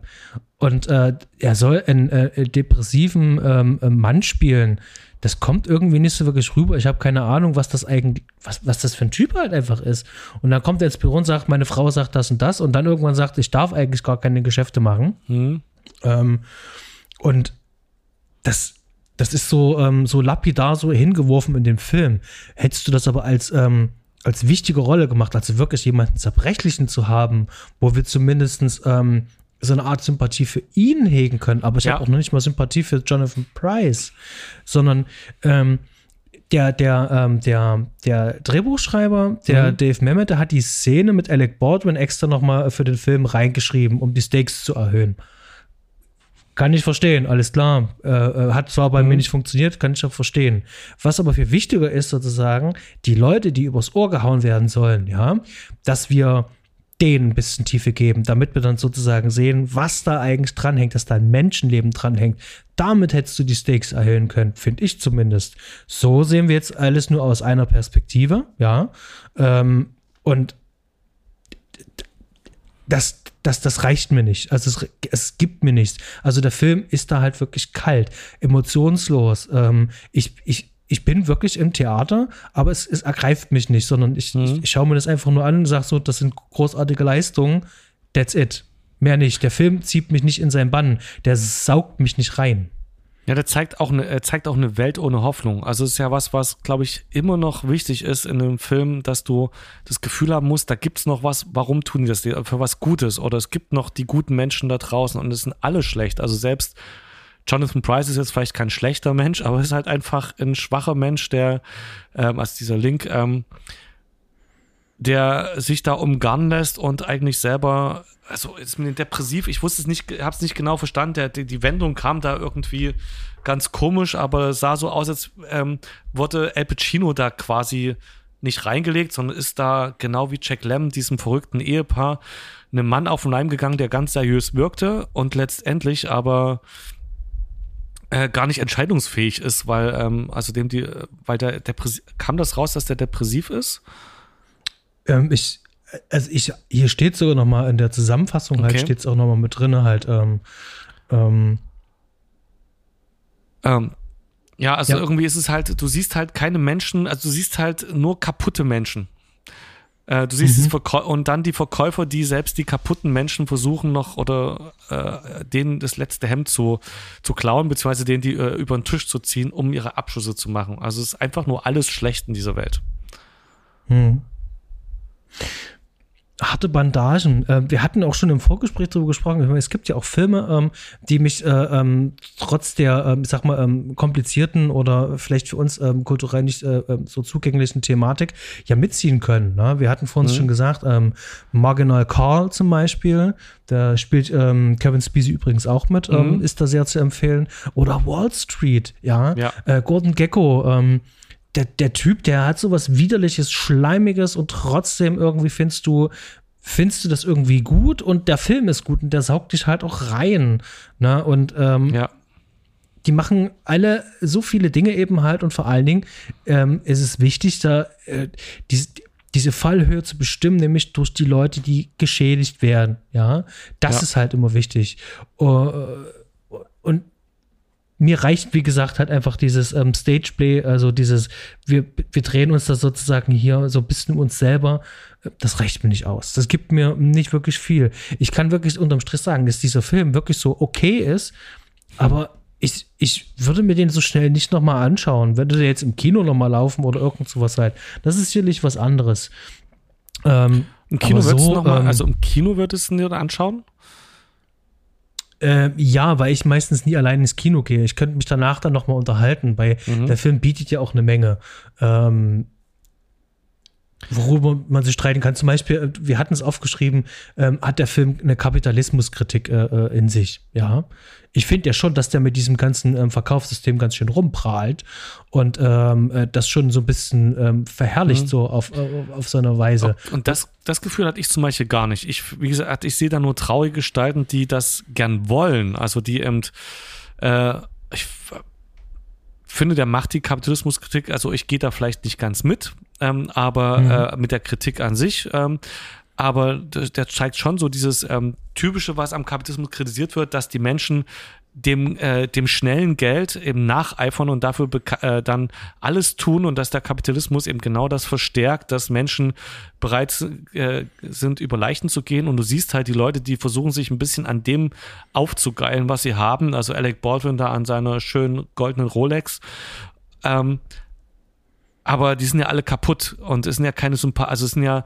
Und äh, er soll einen äh, depressiven ähm, Mann spielen, das kommt irgendwie nicht so wirklich rüber. Ich habe keine Ahnung, was das eigentlich, was, was das für ein Typ halt einfach ist. Und dann kommt er ins Büro und sagt, meine Frau sagt das und das und dann irgendwann sagt, ich darf eigentlich gar keine Geschäfte machen. Mhm. Ähm, und das, das ist so, ähm, so lapidar so hingeworfen in den Film. Hättest du das aber als, ähm, als wichtige Rolle gemacht, also wirklich jemanden Zerbrechlichen zu haben, wo wir zumindestens ähm, so eine Art Sympathie für ihn hegen können, aber ich ja. habe auch noch nicht mal Sympathie für Jonathan Price, sondern ähm, der, der, ähm, der, der Drehbuchschreiber, der mhm. Dave Mamet, der hat die Szene mit Alec Baldwin extra nochmal für den Film reingeschrieben, um die Stakes zu erhöhen. Kann ich verstehen, alles klar. Äh, äh hat zwar bei mhm. mir nicht funktioniert, kann ich auch verstehen. Was aber viel wichtiger ist, sozusagen, die Leute, die übers Ohr gehauen werden sollen, ja, dass wir denen ein bisschen Tiefe geben, damit wir dann sozusagen sehen, was da eigentlich dranhängt, dass da ein Menschenleben dranhängt. Damit hättest du die Stakes erhöhen können, finde ich zumindest. So sehen wir jetzt alles nur aus einer Perspektive, ja. Ähm, und das, das, das reicht mir nicht. Also es, es gibt mir nichts. Also der Film ist da halt wirklich kalt, emotionslos. Ähm, ich, ich, ich bin wirklich im Theater, aber es, es ergreift mich nicht, sondern ich, mhm. ich, ich schaue mir das einfach nur an und sage so, das sind großartige Leistungen. That's it. Mehr nicht. Der Film zieht mich nicht in seinen Bann. Der saugt mich nicht rein. Ja, der zeigt auch eine, zeigt auch eine Welt ohne Hoffnung. Also es ist ja was, was, glaube ich, immer noch wichtig ist in einem Film, dass du das Gefühl haben musst, da gibt es noch was, warum tun die das? Für was Gutes. Oder es gibt noch die guten Menschen da draußen und es sind alle schlecht. Also selbst Jonathan Price ist jetzt vielleicht kein schlechter Mensch, aber ist halt einfach ein schwacher Mensch, der, ähm, als dieser Link, ähm, der sich da umgarnen lässt und eigentlich selber, also ist mir depressiv, ich wusste es nicht, hab's nicht genau verstanden, der, die, die Wendung kam da irgendwie ganz komisch, aber es sah so aus, als ähm, wurde El Pacino da quasi nicht reingelegt, sondern ist da genau wie Jack Lemmon, diesem verrückten Ehepaar, einem Mann auf den Leim gegangen, der ganz seriös wirkte und letztendlich aber äh, gar nicht entscheidungsfähig ist, weil, ähm, also dem die, weil der Depressiv, kam das raus, dass der depressiv ist? Ähm, ich, also ich, hier steht sogar noch mal in der Zusammenfassung halt, okay. halt, steht es auch noch mal mit drin halt, ähm, ähm, ähm, ja, also ja. irgendwie ist es halt, du siehst halt keine Menschen, also du siehst halt nur kaputte Menschen. Äh, du siehst mhm. es und dann die Verkäufer, die selbst die kaputten Menschen versuchen noch oder äh, denen das letzte Hemd zu, zu klauen, beziehungsweise denen die äh, über den Tisch zu ziehen, um ihre Abschüsse zu machen. Also es ist einfach nur alles schlecht in dieser Welt. Mhm. Harte Bandagen. Äh, wir hatten auch schon im Vorgespräch darüber gesprochen. Es gibt ja auch Filme, ähm, die mich äh, ähm, trotz der, ähm, ich sag mal, ähm, komplizierten oder vielleicht für uns ähm, kulturell nicht äh, ähm, so zugänglichen Thematik ja mitziehen können. Ne? Wir hatten vor uns mhm. schon gesagt, Marginal Carl zum Beispiel, da spielt Kevin Spacey übrigens auch mit, mhm. ist da sehr zu empfehlen. Oder Wall Street, ja. ja. Äh, Gordon Gecko, der, der Typ, der hat so was widerliches, schleimiges und trotzdem irgendwie findest du, findest du das irgendwie gut und der Film ist gut und der saugt dich halt auch rein. Ne? Und ähm, ja. die machen alle so viele Dinge eben halt und vor allen Dingen ähm, ist es wichtig, da äh, diese, diese Fallhöhe zu bestimmen, nämlich durch die Leute, die geschädigt werden. Ja, das ja. ist halt immer wichtig. Uh, und mir reicht, wie gesagt, halt einfach dieses ähm, Stageplay, also dieses, wir, wir drehen uns da sozusagen hier so ein bisschen um uns selber. Das reicht mir nicht aus. Das gibt mir nicht wirklich viel. Ich kann wirklich unterm Strich sagen, dass dieser Film wirklich so okay ist, aber ich, ich würde mir den so schnell nicht nochmal anschauen. Würde der jetzt im Kino nochmal laufen oder irgend sowas halt. Das ist sicherlich was anderes. Ähm, Im Kino so, noch mal, ähm, also im Kino würdest du dir anschauen? Äh, ja, weil ich meistens nie allein ins Kino gehe. Ich könnte mich danach dann nochmal unterhalten, weil mhm. der Film bietet ja auch eine Menge. Ähm, worüber man sich streiten kann. Zum Beispiel, äh, wir hatten es aufgeschrieben, ähm, hat der Film eine Kapitalismuskritik äh, äh in sich. Ja, ich finde ja schon, dass der mit diesem ganzen ähm, Verkaufssystem ganz schön rumprahlt und ähm, äh, das schon so ein bisschen ähm, verherrlicht, mhm. so auf, auf, auf so eine Weise. Und das, das Gefühl hatte ich zum Beispiel gar nicht. Ich, wie gesagt, ich sehe da nur traurige Gestalten, die das gern wollen. Also die eben, äh, ich finde, der macht die Kapitalismuskritik, also ich gehe da vielleicht nicht ganz mit, ähm, aber mhm. äh, mit der Kritik an sich. Ähm, aber der zeigt schon so dieses ähm, typische, was am Kapitalismus kritisiert wird, dass die Menschen dem, äh, dem schnellen Geld eben nacheifern und dafür äh, dann alles tun und dass der Kapitalismus eben genau das verstärkt, dass Menschen bereit äh, sind, über Leichen zu gehen und du siehst halt die Leute, die versuchen sich ein bisschen an dem aufzugeilen, was sie haben, also Alec Baldwin da an seiner schönen goldenen Rolex, ähm, aber die sind ja alle kaputt und es sind ja keine Sympathie, also es sind ja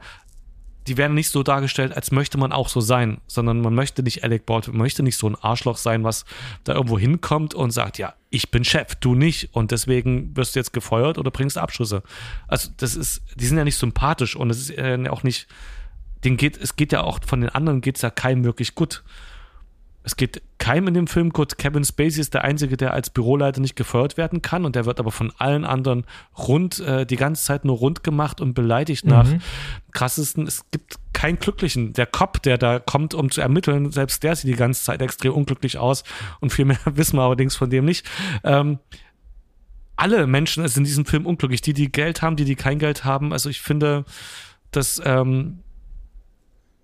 die werden nicht so dargestellt, als möchte man auch so sein, sondern man möchte nicht Alec Baldwin, man möchte nicht so ein Arschloch sein, was da irgendwo hinkommt und sagt, ja, ich bin Chef, du nicht und deswegen wirst du jetzt gefeuert oder bringst Abschüsse. Also das ist, die sind ja nicht sympathisch und es ist äh, auch nicht, den geht, es geht ja auch von den anderen geht es ja keinem wirklich gut es geht keinem in dem Film gut. Kevin Spacey ist der Einzige, der als Büroleiter nicht gefeuert werden kann und der wird aber von allen anderen rund, äh, die ganze Zeit nur rund gemacht und beleidigt nach mhm. krassesten. Es gibt keinen Glücklichen. Der Cop, der da kommt, um zu ermitteln, selbst der sieht die ganze Zeit extrem unglücklich aus und viel mehr wissen wir allerdings von dem nicht. Ähm, alle Menschen sind in diesem Film unglücklich. Die, die Geld haben, die, die kein Geld haben. Also ich finde, dass ähm,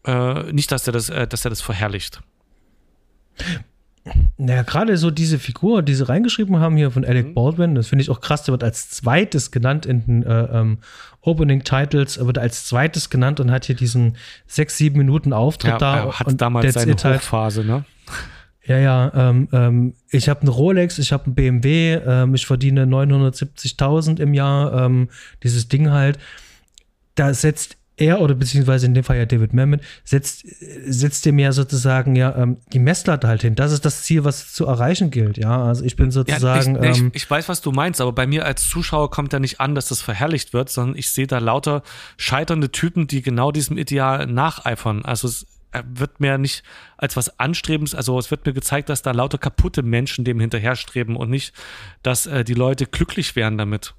äh, nicht, dass er das, äh, dass er das verherrlicht. Naja, gerade so diese Figur, die sie reingeschrieben haben hier von Alec mhm. Baldwin, das finde ich auch krass, der wird als zweites genannt in den äh, ähm, Opening Titles, wird als zweites genannt und hat hier diesen sechs, sieben Minuten Auftritt ja, da. Er hat damals seine halt Hochphase, ne? Ja, ja, ähm, ähm, ich habe eine Rolex, ich habe einen BMW, ähm, ich verdiene 970.000 im Jahr, ähm, dieses Ding halt. Da setzt er oder beziehungsweise in dem Fall ja David Mamet setzt, setzt dem ja sozusagen ja ähm, die Messlatte halt hin. Das ist das Ziel, was zu erreichen gilt. Ja, also ich bin sozusagen. Ja, ich, ähm, ich, ich, weiß, was du meinst, aber bei mir als Zuschauer kommt ja nicht an, dass das verherrlicht wird, sondern ich sehe da lauter scheiternde Typen, die genau diesem Ideal nacheifern. Also es wird mir nicht als was Anstrebens, also es wird mir gezeigt, dass da lauter kaputte Menschen dem hinterherstreben und nicht, dass äh, die Leute glücklich wären damit.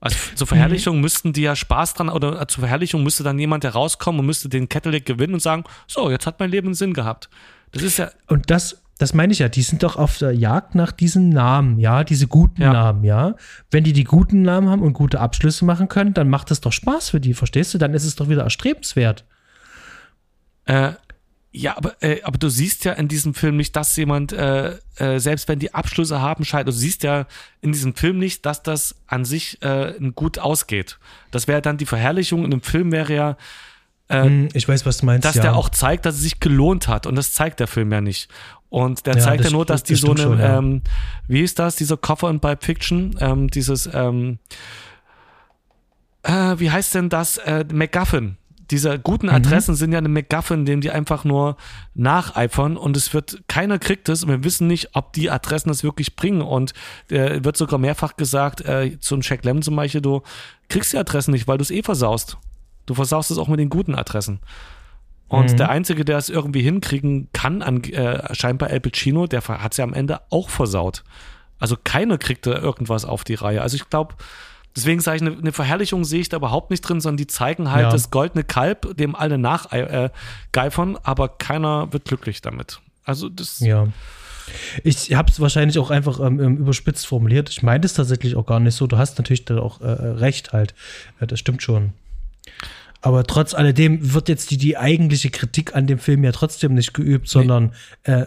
Also zur Verherrlichung mhm. müssten die ja Spaß dran, oder zur Verherrlichung müsste dann jemand herauskommen und müsste den Cadillac gewinnen und sagen, so, jetzt hat mein Leben einen Sinn gehabt. Das ist ja. Und das, das meine ich ja, die sind doch auf der Jagd nach diesen Namen, ja, diese guten ja. Namen, ja. Wenn die die guten Namen haben und gute Abschlüsse machen können, dann macht das doch Spaß für die, verstehst du? Dann ist es doch wieder erstrebenswert. Äh, ja, aber, äh, aber du siehst ja in diesem Film nicht, dass jemand, äh, äh, selbst wenn die Abschlüsse haben, scheitert. Du siehst ja in diesem Film nicht, dass das an sich äh, gut ausgeht. Das wäre dann die Verherrlichung. In dem Film wäre ja, äh, hm, ich weiß, was du meinst. Dass ja. der auch zeigt, dass es sich gelohnt hat. Und das zeigt der Film ja nicht. Und der ja, zeigt ja nur, dass die so eine, schon, ja. ähm, wie ist das, dieser Koffer in Pulp Fiction, ähm, dieses, ähm, äh, wie heißt denn das, äh, MacGuffin diese guten Adressen mhm. sind ja eine McGuffin, dem die einfach nur nacheifern und es wird, keiner kriegt es und wir wissen nicht, ob die Adressen das wirklich bringen und äh, wird sogar mehrfach gesagt, äh, zum Check Lem zum Beispiel, du kriegst die Adressen nicht, weil du es eh versaust. Du versaust es auch mit den guten Adressen. Und mhm. der Einzige, der es irgendwie hinkriegen kann, an, äh, scheinbar El Pacino, der hat es ja am Ende auch versaut. Also keiner kriegte irgendwas auf die Reihe. Also ich glaube, deswegen sage ich, eine, eine, Verherrlichung sehe ich da überhaupt nicht drin, sondern die zeigen halt ja. das goldene Kalb, dem alle nachgeifern, äh, aber keiner wird glücklich damit. Also das. Ja. Ich habe es wahrscheinlich auch einfach ähm, überspitzt formuliert. Ich meinte es tatsächlich auch gar nicht so. Du hast natürlich da auch äh, recht halt. Äh, das stimmt schon. Aber trotz alledem wird jetzt die, die eigentliche Kritik an dem Film ja trotzdem nicht geübt, sondern nee. äh,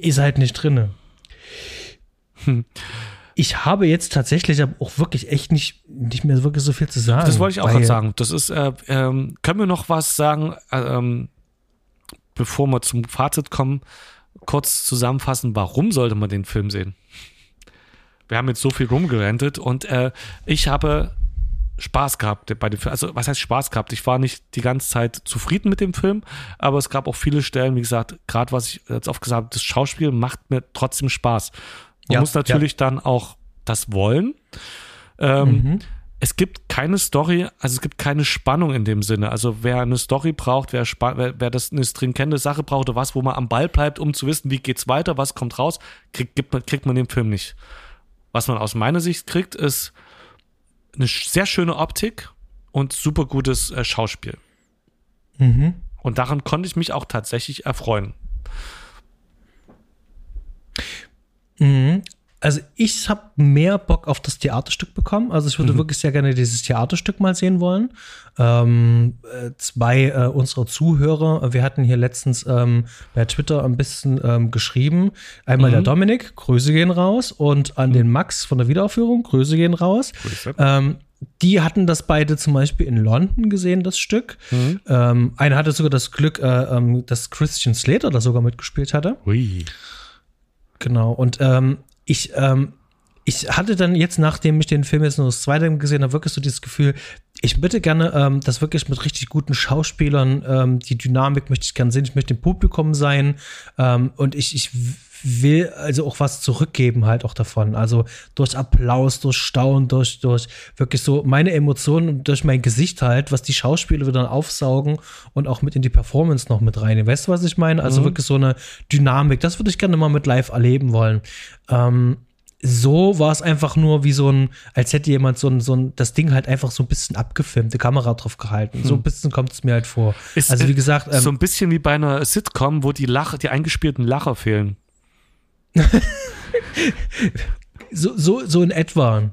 ist halt nicht drinne. Hm. Ich habe jetzt tatsächlich auch wirklich echt nicht, nicht mehr wirklich so viel zu sagen. Das wollte ich auch gerade sagen. Das ist, äh, ähm, können wir noch was sagen, äh, ähm, bevor wir zum Fazit kommen, kurz zusammenfassen, warum sollte man den Film sehen? Wir haben jetzt so viel rumgerentet und äh, ich habe Spaß gehabt bei dem Film. Also, was heißt Spaß gehabt? Ich war nicht die ganze Zeit zufrieden mit dem Film, aber es gab auch viele Stellen, wie gesagt, gerade was ich jetzt oft gesagt habe, das Schauspiel macht mir trotzdem Spaß. Man ja, muss natürlich ja. dann auch das wollen. Ähm, mhm. Es gibt keine Story, also es gibt keine Spannung in dem Sinne. Also wer eine Story braucht, wer, wer, wer das eine stringente Sache braucht oder was, wo man am Ball bleibt, um zu wissen, wie geht's weiter, was kommt raus, kriegt, gibt, kriegt man den Film nicht. Was man aus meiner Sicht kriegt, ist eine sehr schöne Optik und super gutes äh, Schauspiel. Mhm. Und daran konnte ich mich auch tatsächlich erfreuen. Mhm. Also ich habe mehr Bock auf das Theaterstück bekommen. Also ich würde mhm. wirklich sehr gerne dieses Theaterstück mal sehen wollen. Ähm, äh, zwei äh, unserer Zuhörer, wir hatten hier letztens ähm, bei Twitter ein bisschen ähm, geschrieben. Einmal mhm. der Dominik, Grüße gehen raus. Und an mhm. den Max von der Wiederaufführung, Grüße gehen raus. Ähm, die hatten das beide zum Beispiel in London gesehen, das Stück. Mhm. Ähm, einer hatte sogar das Glück, äh, ähm, dass Christian Slater da sogar mitgespielt hatte. Ui. Genau. Und ähm, ich, ähm, ich hatte dann jetzt, nachdem ich den Film jetzt nur das zweite gesehen habe, wirklich so dieses Gefühl, ich bitte gerne ähm, das wirklich mit richtig guten Schauspielern, ähm, die Dynamik möchte ich gerne sehen, ich möchte im Publikum sein ähm, und ich, ich will also auch was zurückgeben halt auch davon. Also durch Applaus, durch Staunen, durch, durch wirklich so meine Emotionen durch mein Gesicht halt, was die Schauspieler wieder aufsaugen und auch mit in die Performance noch mit rein. Weißt du, was ich meine? Also mhm. wirklich so eine Dynamik. Das würde ich gerne mal mit live erleben wollen. Ähm, so war es einfach nur wie so ein, als hätte jemand so ein, so ein, das Ding halt einfach so ein bisschen abgefilmt, die Kamera drauf gehalten. Hm. So ein bisschen kommt es mir halt vor. Ist, also wie gesagt. Ähm, so ein bisschen wie bei einer Sitcom, wo die Lacher, die eingespielten Lacher fehlen. so, so, so in etwa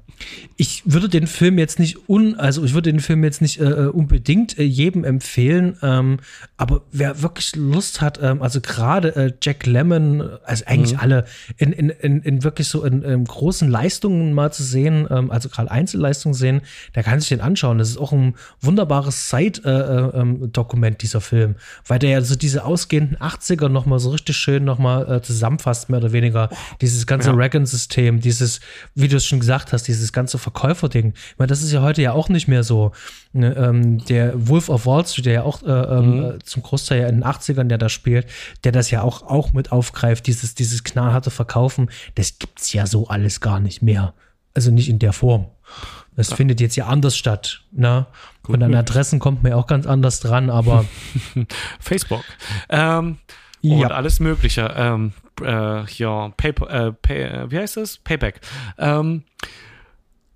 ich würde den Film jetzt nicht un, also ich würde den Film jetzt nicht äh, äh, unbedingt äh, jedem empfehlen, ähm, aber wer wirklich Lust hat, ähm, also gerade äh, Jack Lemmon, also eigentlich mhm. alle in, in, in, in, wirklich so in, in, großen Leistungen mal zu sehen, ähm, also gerade Einzelleistungen sehen, der kann sich den anschauen. Das ist auch ein wunderbares Zeitdokument, äh, äh, dieser Film, weil der ja so diese ausgehenden 80er nochmal so richtig schön nochmal zusammenfasst, mehr oder weniger. Dieses ganze ja. Reagan-System, dieses, wie du es schon gesagt hast, dieses ganze Verkäuferding. Ich meine, das ist ja heute ja auch nicht mehr so. Ne, ähm, der Wolf of Wall Street, der ja auch äh, ähm, mhm. zum Großteil ja in den 80ern, der da spielt, der das ja auch, auch mit aufgreift, dieses, dieses knallharte Verkaufen, das gibt's ja so alles gar nicht mehr. Also nicht in der Form. Das ja. findet jetzt ja anders statt. Ne? Gut, Und an Adressen kommt man ja auch ganz anders dran, aber. Facebook. Ähm, ja. Und alles Mögliche. Ähm, äh, Paypal, äh, Pay, äh, wie heißt das? Payback. Ähm,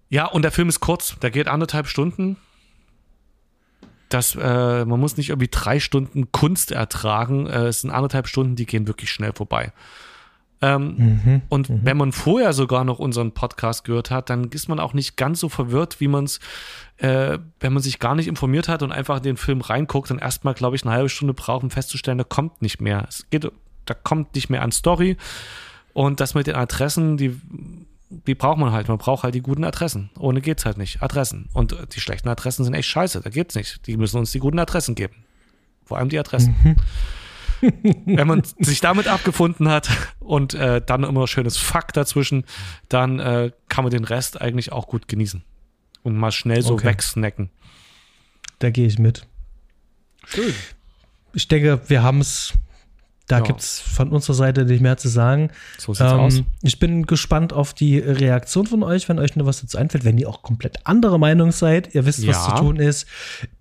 ja, und der Film ist kurz, der geht anderthalb Stunden. Das, äh, man muss nicht irgendwie drei Stunden Kunst ertragen. Äh, es sind anderthalb Stunden, die gehen wirklich schnell vorbei. Ähm, mhm, und mhm. wenn man vorher sogar noch unseren Podcast gehört hat, dann ist man auch nicht ganz so verwirrt, wie man es, äh, wenn man sich gar nicht informiert hat und einfach in den Film reinguckt, dann erstmal, glaube ich, eine halbe Stunde braucht, um festzustellen, da kommt nicht mehr. Es geht, da kommt nicht mehr an Story. Und das mit den Adressen, die die braucht man halt. Man braucht halt die guten Adressen. Ohne geht's halt nicht. Adressen. Und die schlechten Adressen sind echt scheiße. Da geht's nicht. Die müssen uns die guten Adressen geben. Vor allem die Adressen. Mhm. Wenn man sich damit abgefunden hat und äh, dann immer schönes Fuck dazwischen, dann äh, kann man den Rest eigentlich auch gut genießen. Und mal schnell so okay. wegsnacken. Da gehe ich mit. Schön. Ich denke, wir haben es. Da Ja. gibt es von unserer Seite nicht mehr zu sagen. So sieht's aus. Ähm, ich bin gespannt auf die Reaktion von euch, wenn euch noch was dazu einfällt. Wenn ihr auch komplett anderer Meinung seid, ihr wisst, was Ja. zu tun ist,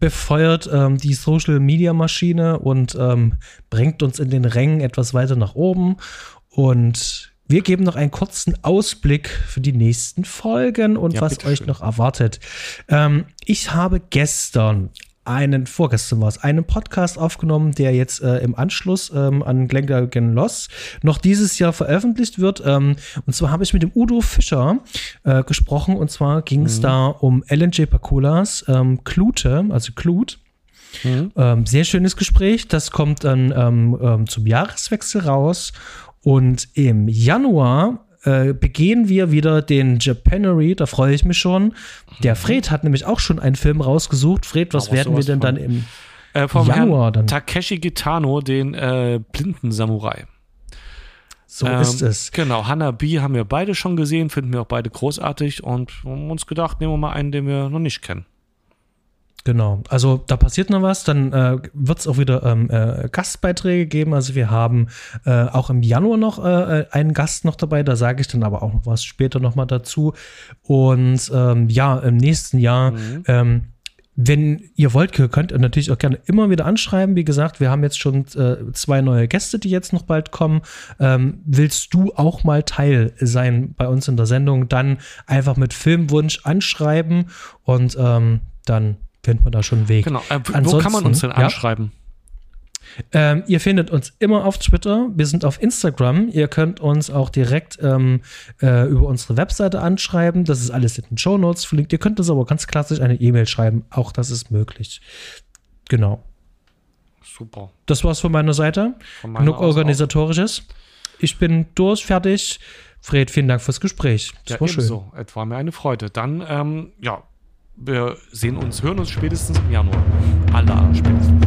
befeuert ähm, die Social Media Maschine und ähm, bringt uns in den Rängen etwas weiter nach oben. Und wir geben noch einen kurzen Ausblick für die nächsten Folgen und Ja, was euch noch erwartet. Ähm, ich habe gestern einen, vorgestern war es, einen Podcast aufgenommen, der jetzt äh, im Anschluss ähm, an Glengargan Loss noch dieses Jahr veröffentlicht wird. Ähm, und zwar habe ich mit dem Udo Fischer äh, gesprochen und zwar ging es da um LNJ Pakulas ähm, Klute, also Klut. Ähm, sehr schönes Gespräch. Das kommt dann ähm, ähm, zum Jahreswechsel raus. Und im Januar äh, begehen wir wieder den Japanery. Da freue ich mich schon. Der Fred hat nämlich auch schon einen Film rausgesucht. Fred, was Aber werden wir denn von. dann im Äh, vom Januar Herrn dann. Takeshi Gitano, den äh, blinden Samurai. So Ähm, ist es. Genau, Hanabi haben wir beide schon gesehen, finden wir auch beide großartig und haben uns gedacht, nehmen wir mal einen, den wir noch nicht kennen. Genau, also da passiert noch was, dann äh, wird es auch wieder ähm, äh, Gastbeiträge geben. Also wir haben äh, auch im Januar noch äh, einen Gast noch dabei, da sage ich dann aber auch noch was später nochmal dazu. Und ähm, ja, im nächsten Jahr, ähm, wenn ihr wollt, könnt ihr natürlich auch gerne immer wieder anschreiben. Wie gesagt, wir haben jetzt schon äh, zwei neue Gäste, die jetzt noch bald kommen. Ähm, willst du auch mal Teil sein bei uns in der Sendung? Dann einfach mit Filmwunsch anschreiben und ähm, dann findet man da schon einen Weg. Genau. Äh, wo kann man uns denn anschreiben? Ähm, ihr findet uns immer auf Twitter, wir sind auf Instagram. Ihr könnt uns auch direkt ähm, äh, über unsere Webseite anschreiben. Das ist alles in den Show Notes verlinkt. Ihr könnt uns aber ganz klassisch eine E-Mail schreiben. Auch das ist möglich. Genau. Super. Das war's von meiner Seite. Von meiner Genug aus auch. organisatorisches. Ich bin durch, fertig. Fred, vielen Dank fürs Gespräch. Das Ja, war schön. ebenso. Es war mir eine Freude. Dann, ähm, ja, wir sehen uns, hören uns spätestens im Januar. Allah spätestens.